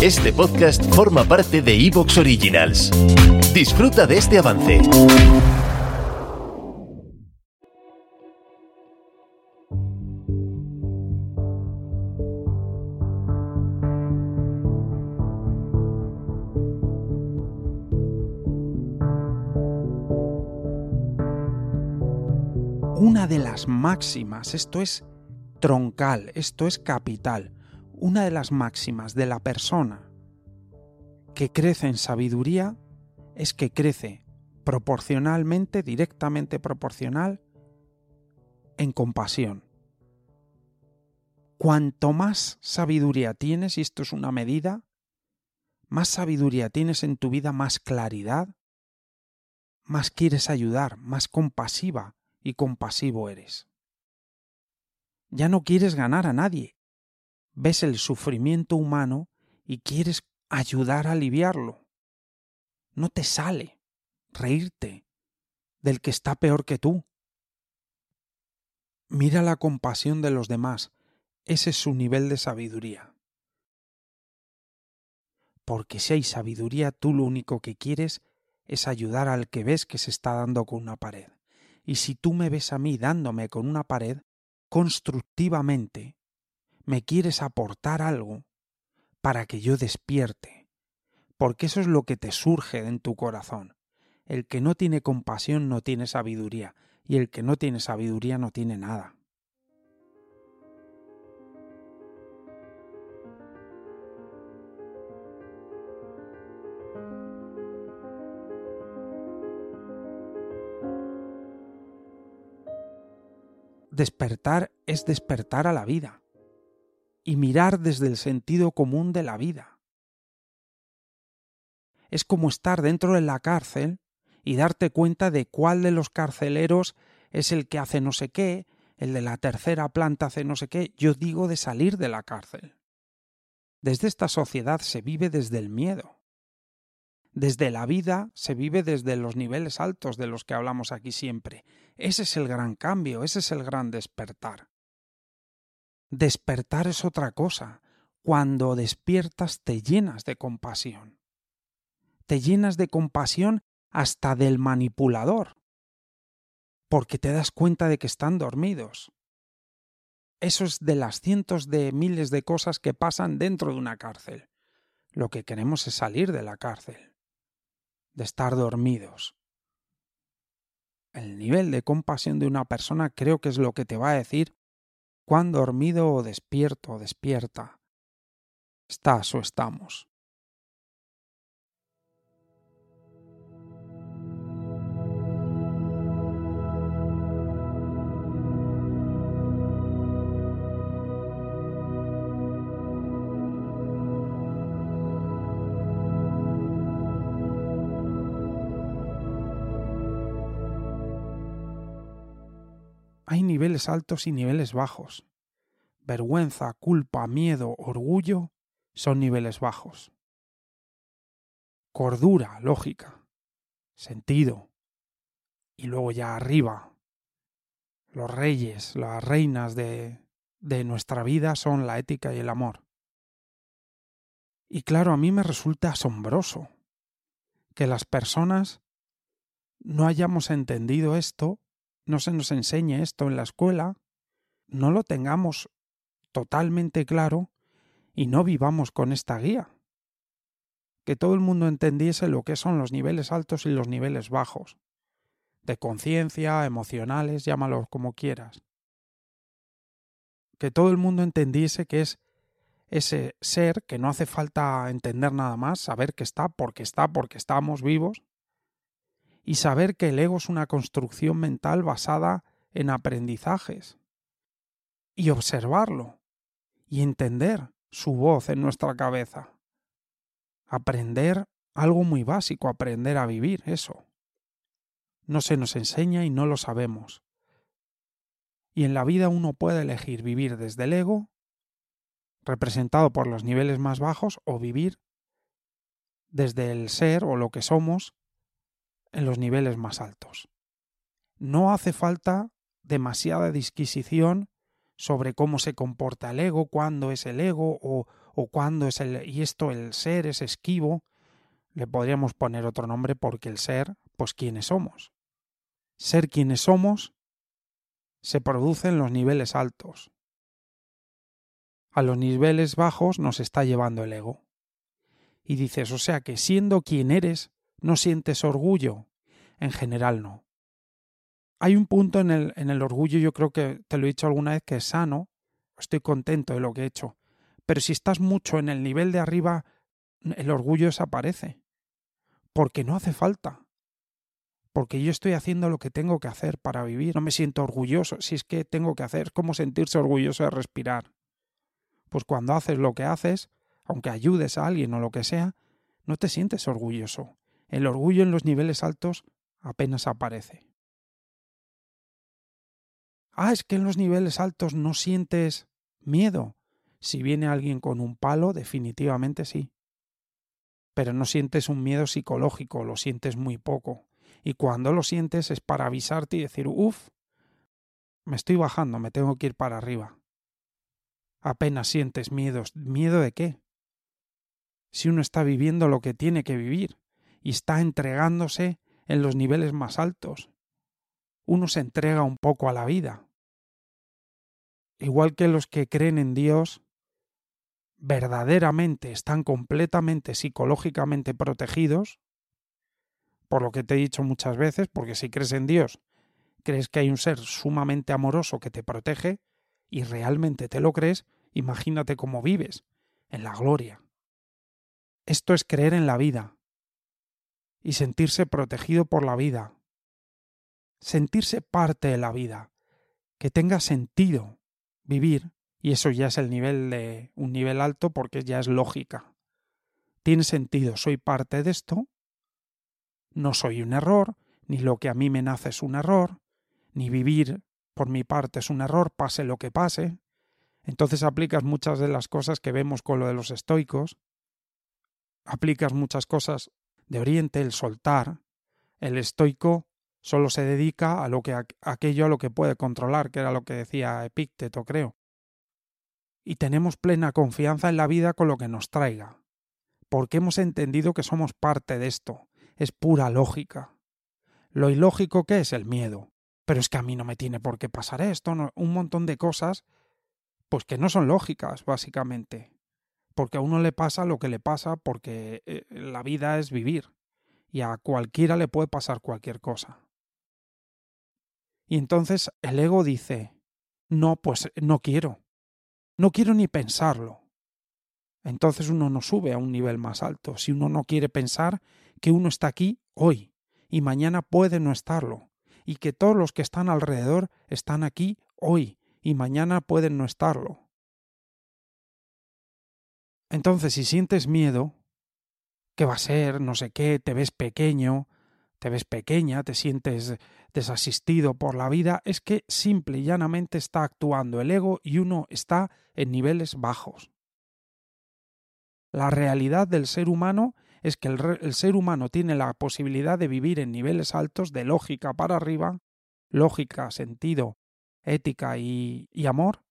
Este podcast forma parte de Evox Originals. Disfruta de este avance. Una de las máximas, esto es troncal, esto es capital, una de las máximas de la persona que crece en sabiduría es que crece proporcionalmente, directamente proporcional, en compasión. Cuanto más sabiduría tienes, y esto es una medida, más sabiduría tienes en tu vida, más claridad, más quieres ayudar, más compasiva y compasivo eres. Ya no quieres ganar a nadie. Ves el sufrimiento humano y quieres ayudar a aliviarlo. No te sale reírte del que está peor que tú. Mira la compasión de los demás. Ese es su nivel de sabiduría. Porque si hay sabiduría, tú lo único que quieres es ayudar al que ves que se está dando con una pared. Y si tú me ves a mí dándome con una pared, constructivamente, me quieres aportar algo para que yo despierte, porque eso es lo que te surge en tu corazón. El que no tiene compasión no tiene sabiduría, y el que no tiene sabiduría no tiene nada. Despertar es despertar a la vida y mirar desde el sentido común de la vida. Es como estar dentro de la cárcel y darte cuenta de cuál de los carceleros es el que hace no sé qué, el de la tercera planta hace no sé qué. Yo digo de salir de la cárcel. Desde esta sociedad se vive desde el miedo. Desde la vida se vive desde los niveles altos de los que hablamos aquí siempre. Ese es el gran cambio, ese es el gran despertar. Despertar es otra cosa. Cuando despiertas te llenas de compasión. Te llenas de compasión hasta del manipulador, porque te das cuenta de que están dormidos. Eso es de las cientos de miles de cosas que pasan dentro de una cárcel. Lo que queremos es salir de la cárcel, de estar dormidos. El nivel de compasión de una persona creo que es lo que te va a decir cuán dormido o despierto o despierta estás o estamos. Hay niveles altos y niveles bajos. Vergüenza, culpa, miedo, orgullo son niveles bajos. Cordura, lógica, sentido. Y luego ya arriba. Los reyes, las reinas de, de nuestra vida son la ética y el amor. Y claro, a mí me resulta asombroso que las personas no hayamos entendido esto no se nos enseñe esto en la escuela, no lo tengamos totalmente claro y no vivamos con esta guía. Que todo el mundo entendiese lo que son los niveles altos y los niveles bajos, de conciencia, emocionales, llámalos como quieras. Que todo el mundo entendiese que es ese ser que no hace falta entender nada más, saber que está porque está, porque estamos vivos, y saber que el ego es una construcción mental basada en aprendizajes. Y observarlo y entender su voz en nuestra cabeza. Aprender algo muy básico, aprender a vivir, eso. No se nos enseña y no lo sabemos. Y en la vida uno puede elegir vivir desde el ego, representado por los niveles más bajos, o vivir desde el ser o lo que somos en los niveles más altos. No hace falta demasiada disquisición sobre cómo se comporta el ego, cuándo es el ego o, o cuándo es el... y esto el ser es esquivo. Le podríamos poner otro nombre porque el ser, pues quiénes somos. Ser quienes somos se produce en los niveles altos. A los niveles bajos nos está llevando el ego. Y dices, o sea que siendo quien eres, no sientes orgullo. En general no. Hay un punto en el, en el orgullo, yo creo que te lo he dicho alguna vez, que es sano, estoy contento de lo que he hecho. Pero si estás mucho en el nivel de arriba, el orgullo desaparece. Porque no hace falta. Porque yo estoy haciendo lo que tengo que hacer para vivir. No me siento orgulloso. Si es que tengo que hacer, es como sentirse orgulloso de respirar. Pues cuando haces lo que haces, aunque ayudes a alguien o lo que sea, no te sientes orgulloso. El orgullo en los niveles altos apenas aparece. Ah, es que en los niveles altos no sientes miedo. Si viene alguien con un palo, definitivamente sí. Pero no sientes un miedo psicológico, lo sientes muy poco. Y cuando lo sientes es para avisarte y decir, uff, me estoy bajando, me tengo que ir para arriba. Apenas sientes miedos. ¿Miedo de qué? Si uno está viviendo lo que tiene que vivir y está entregándose en los niveles más altos, uno se entrega un poco a la vida. Igual que los que creen en Dios, verdaderamente están completamente psicológicamente protegidos, por lo que te he dicho muchas veces, porque si crees en Dios, crees que hay un ser sumamente amoroso que te protege, y realmente te lo crees, imagínate cómo vives, en la gloria. Esto es creer en la vida y sentirse protegido por la vida, sentirse parte de la vida, que tenga sentido, vivir, y eso ya es el nivel de un nivel alto porque ya es lógica. Tiene sentido, soy parte de esto, no soy un error, ni lo que a mí me nace es un error, ni vivir por mi parte es un error, pase lo que pase. Entonces aplicas muchas de las cosas que vemos con lo de los estoicos, aplicas muchas cosas de Oriente, el soltar. El estoico solo se dedica a lo que aquello a lo que puede controlar, que era lo que decía Epícteto, creo. Y tenemos plena confianza en la vida con lo que nos traiga, porque hemos entendido que somos parte de esto, es pura lógica. Lo ilógico que es el miedo, pero es que a mí no me tiene por qué pasar esto, un montón de cosas, pues que no son lógicas, básicamente, porque a uno le pasa lo que le pasa porque eh, la vida es vivir, y a cualquiera le puede pasar cualquier cosa. Y entonces el ego dice, no, pues no quiero, no quiero ni pensarlo. Entonces uno no sube a un nivel más alto, si uno no quiere pensar que uno está aquí hoy y mañana puede no estarlo, y que todos los que están alrededor están aquí hoy y mañana pueden no estarlo. Entonces, si sientes miedo, ¿qué va a ser? No sé qué, te ves pequeño, te ves pequeña, te sientes desasistido por la vida, es que simple y llanamente está actuando el ego y uno está en niveles bajos. La realidad del ser humano es que el, ser humano tiene la posibilidad de vivir en niveles altos de lógica para arriba, lógica, sentido, ética y, amor,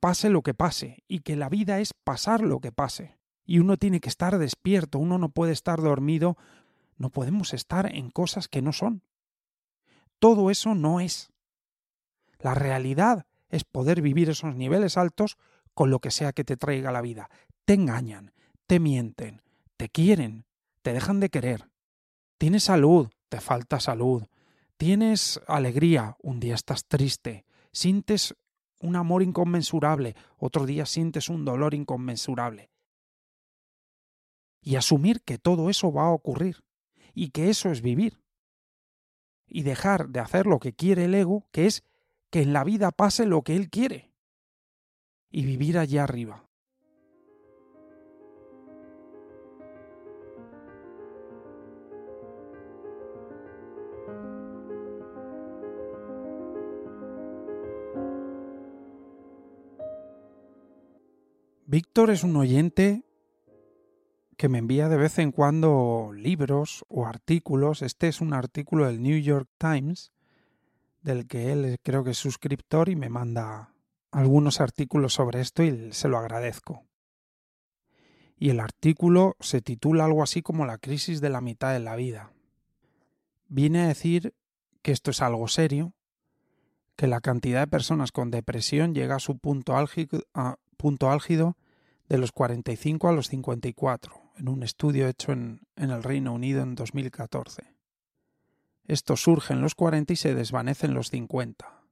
pase lo que pase, y que la vida es pasar lo que pase. Y uno tiene que estar despierto, uno no puede estar dormido no podemos estar en cosas que no son. Todo eso no es. La realidad es poder vivir esos niveles altos con lo que sea que te traiga la vida. Te engañan, te mienten, te quieren, te dejan de querer. Tienes salud, te falta salud. Tienes alegría, un día estás triste. Sientes un amor inconmensurable, otro día sientes un dolor inconmensurable. Y asumir que todo eso va a ocurrir y que eso es vivir. Y dejar de hacer lo que quiere el ego, que es que en la vida pase lo que él quiere. Y vivir allá arriba. Víctor es un oyente que me envía de vez en cuando libros o artículos. Este es un artículo del New York Times, del que él creo que es suscriptor y me manda algunos artículos sobre esto y se lo agradezco. Y el artículo se titula algo así como La crisis de la mitad de la vida. Viene a decir que esto es algo serio, que la cantidad de personas con depresión llega a su punto álgido, punto álgido de los 45 a los 54, en un estudio hecho en, el Reino Unido en 2014. Esto surge en los 40 y se desvanece en los 50.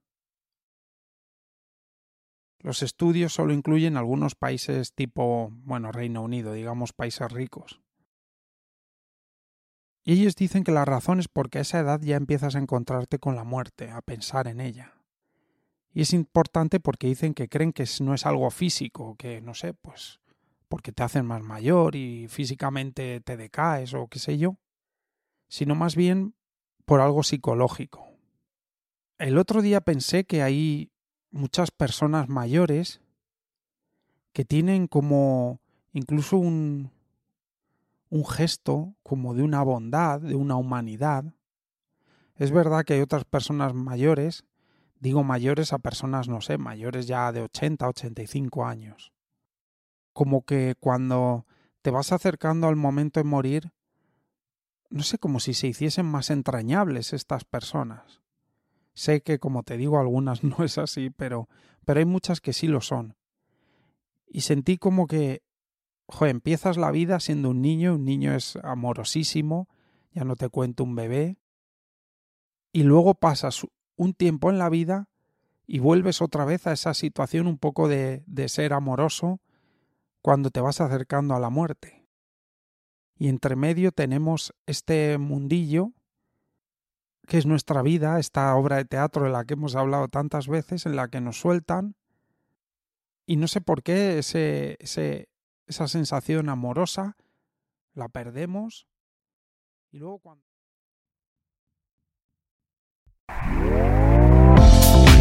Los estudios solo incluyen algunos países tipo, bueno, Reino Unido, digamos países ricos. Y ellos dicen que la razón es porque a esa edad ya empiezas a encontrarte con la muerte, a pensar en ella. Y es importante porque dicen que creen que no es algo físico, que no sé, pues porque te hacen más mayor y físicamente te decaes o qué sé yo, sino más bien por algo psicológico. El otro día pensé que hay muchas personas mayores que tienen como incluso un, un gesto como de una bondad, de una humanidad. Es verdad que hay otras personas mayores Digo mayores a personas, no sé, mayores ya de 80, 85 años. Como que cuando te vas acercando al momento de morir, no sé, como si se hiciesen más entrañables estas personas. Sé que, como te digo, algunas no es así, pero, pero hay muchas que sí lo son. Y sentí como que, joder, empiezas la vida siendo un niño, un niño es amorosísimo, ya no te cuento un bebé, y luego pasas un tiempo en la vida y vuelves otra vez a esa situación un poco de, de ser amoroso cuando te vas acercando a la muerte. Y entre medio tenemos este mundillo que es nuestra vida, esta obra de teatro de la que hemos hablado tantas veces, en la que nos sueltan, y no sé por qué esa sensación amorosa la perdemos, y luego cuando...